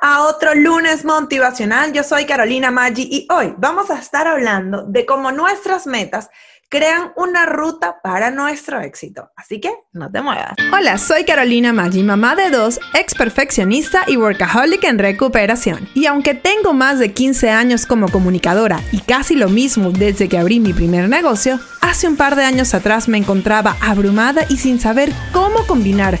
A otro lunes motivacional. Yo soy Carolina Maggi y hoy vamos a estar hablando de cómo nuestras metas crean una ruta para nuestro éxito. Así que no te muevas. Hola, soy Carolina Maggi, mamá de dos, ex perfeccionista y workaholic en recuperación. Y aunque tengo más de 15 años como comunicadora y casi lo mismo desde que abrí mi primer negocio, hace un par de años atrás me encontraba abrumada y sin saber cómo combinar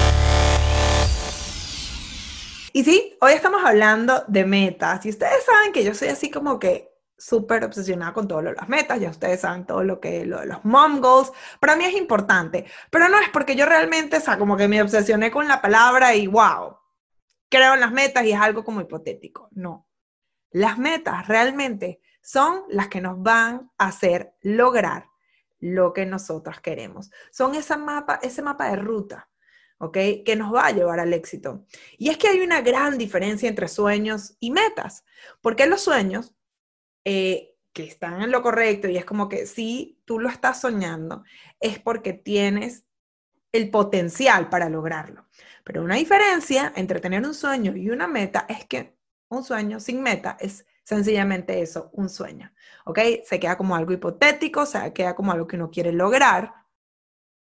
Y sí, hoy estamos hablando de metas. Y ustedes saben que yo soy así como que súper obsesionada con todo lo de las metas, ya ustedes saben todo lo que lo de los mom goals, para mí es importante, pero no es porque yo realmente, o sea, como que me obsesioné con la palabra y wow, creo en las metas y es algo como hipotético, no. Las metas realmente son las que nos van a hacer lograr lo que nosotros queremos. Son esa mapa, ese mapa de ruta ¿ok? Que nos va a llevar al éxito. Y es que hay una gran diferencia entre sueños y metas, porque los sueños, eh, que están en lo correcto y es como que si tú lo estás soñando, es porque tienes el potencial para lograrlo. Pero una diferencia entre tener un sueño y una meta es que un sueño sin meta es sencillamente eso, un sueño, ¿ok? Se queda como algo hipotético, se queda como algo que uno quiere lograr,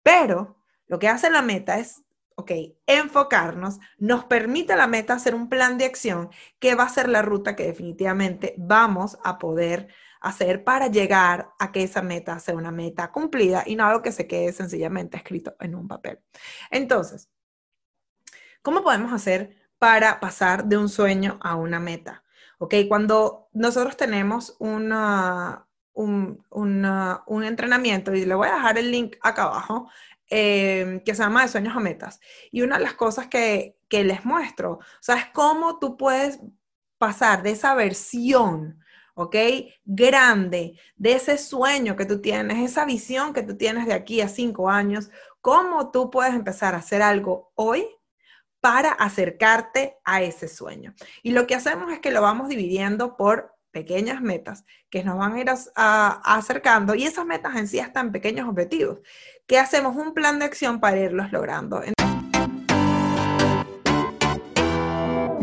pero lo que hace la meta es ok, enfocarnos, nos permite la meta hacer un plan de acción que va a ser la ruta que definitivamente vamos a poder hacer para llegar a que esa meta sea una meta cumplida y no algo que se quede sencillamente escrito en un papel. Entonces, ¿cómo podemos hacer para pasar de un sueño a una meta? Ok, cuando nosotros tenemos una, un, un, entrenamiento, y le voy a dejar el link acá abajo, Em, que se llama De Sueños a Metas. Y una de las cosas que, que les muestro, o sea, es cómo tú puedes pasar de esa versión, ¿ok? Grande, de ese sueño que tú tienes, esa visión que tú tienes de aquí a cinco años, cómo tú puedes empezar a hacer algo hoy para acercarte a ese sueño. Y lo que hacemos es que lo vamos dividiendo por pequeñas metas que nos van a ir acercando y esas metas en sí están pequeños objetivos que hacemos un plan de acción para irlos logrando.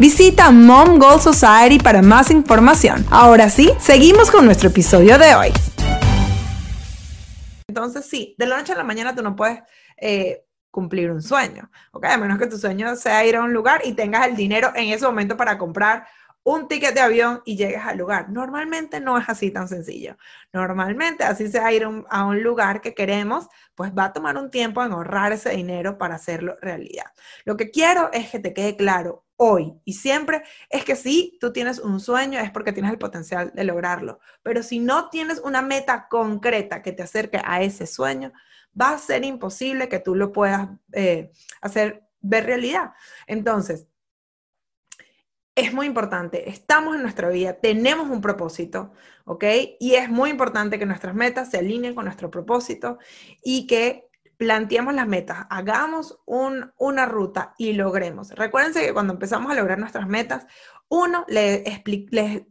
Visita Mom Goal Society para más información. Ahora sí, seguimos con nuestro episodio de hoy. Entonces, sí, de la noche a la mañana tú no puedes eh, cumplir un sueño, ¿ok? A menos que tu sueño sea ir a un lugar y tengas el dinero en ese momento para comprar un ticket de avión y llegues al lugar. Normalmente no es así tan sencillo. Normalmente, así sea ir a un lugar que queremos, pues va a tomar un tiempo en ahorrar ese dinero para hacerlo realidad. Lo que quiero es que te quede claro hoy y siempre es que si tú tienes un sueño es porque tienes el potencial de lograrlo. Pero si no tienes una meta concreta que te acerque a ese sueño, va a ser imposible que tú lo puedas eh, hacer ver realidad. Entonces, es muy importante, estamos en nuestra vida, tenemos un propósito, ¿ok? Y es muy importante que nuestras metas se alineen con nuestro propósito y que planteemos las metas, hagamos una ruta y logremos. Recuérdense que cuando empezamos a lograr nuestras metas, uno, le,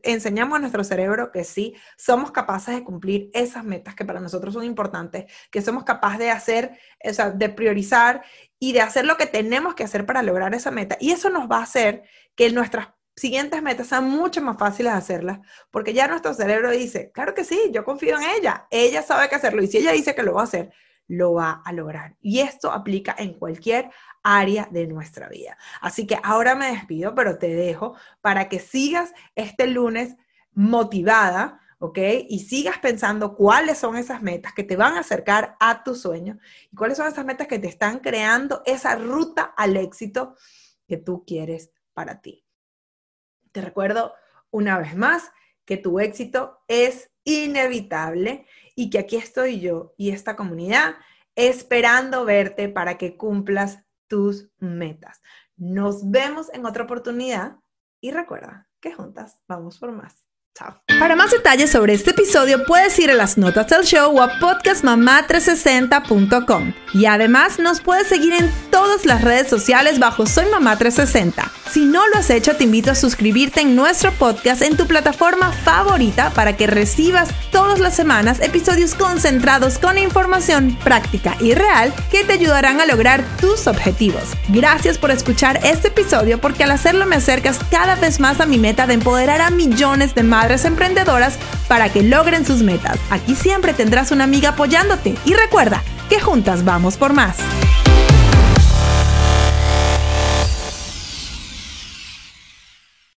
enseñamos a nuestro cerebro que sí, somos capaces de cumplir esas metas que para nosotros son importantes, que somos capaces de hacer, o sea, de priorizar y de hacer lo que tenemos que hacer para lograr esa meta. Y eso nos va a hacer que nuestras siguientes metas sean mucho más fáciles de hacerlas, porque ya nuestro cerebro dice, claro que sí, yo confío en ella, ella sabe qué hacerlo, y si ella dice que lo va a hacer, lo va a lograr. Y esto aplica en cualquier área de nuestra vida. Así que ahora me despido, pero te dejo para que sigas este lunes motivada, ¿ok? Y sigas pensando cuáles son esas metas que te van a acercar a tu sueño y cuáles son esas metas que te están creando esa ruta al éxito que tú quieres para ti. Te recuerdo una vez más que tu éxito es inevitable y que aquí estoy yo y esta comunidad esperando verte para que cumplas tus metas. Nos vemos en otra oportunidad y recuerda que juntas vamos por más. Para más detalles sobre este episodio puedes ir a las notas del show o a podcastmamá360.com. Y además nos puedes seguir en todas las redes sociales bajo Soy Mamá 360. Si no lo has hecho, te invito a suscribirte en nuestro podcast en tu plataforma favorita para que recibas todas las semanas episodios concentrados con información práctica y real que te ayudarán a lograr tus objetivos. Gracias por escuchar este episodio porque al hacerlo me acercas cada vez más a mi meta de empoderar a millones de madres emprendedoras para que logren sus metas. Aquí siempre tendrás una amiga apoyándote y recuerda que juntas vamos por más.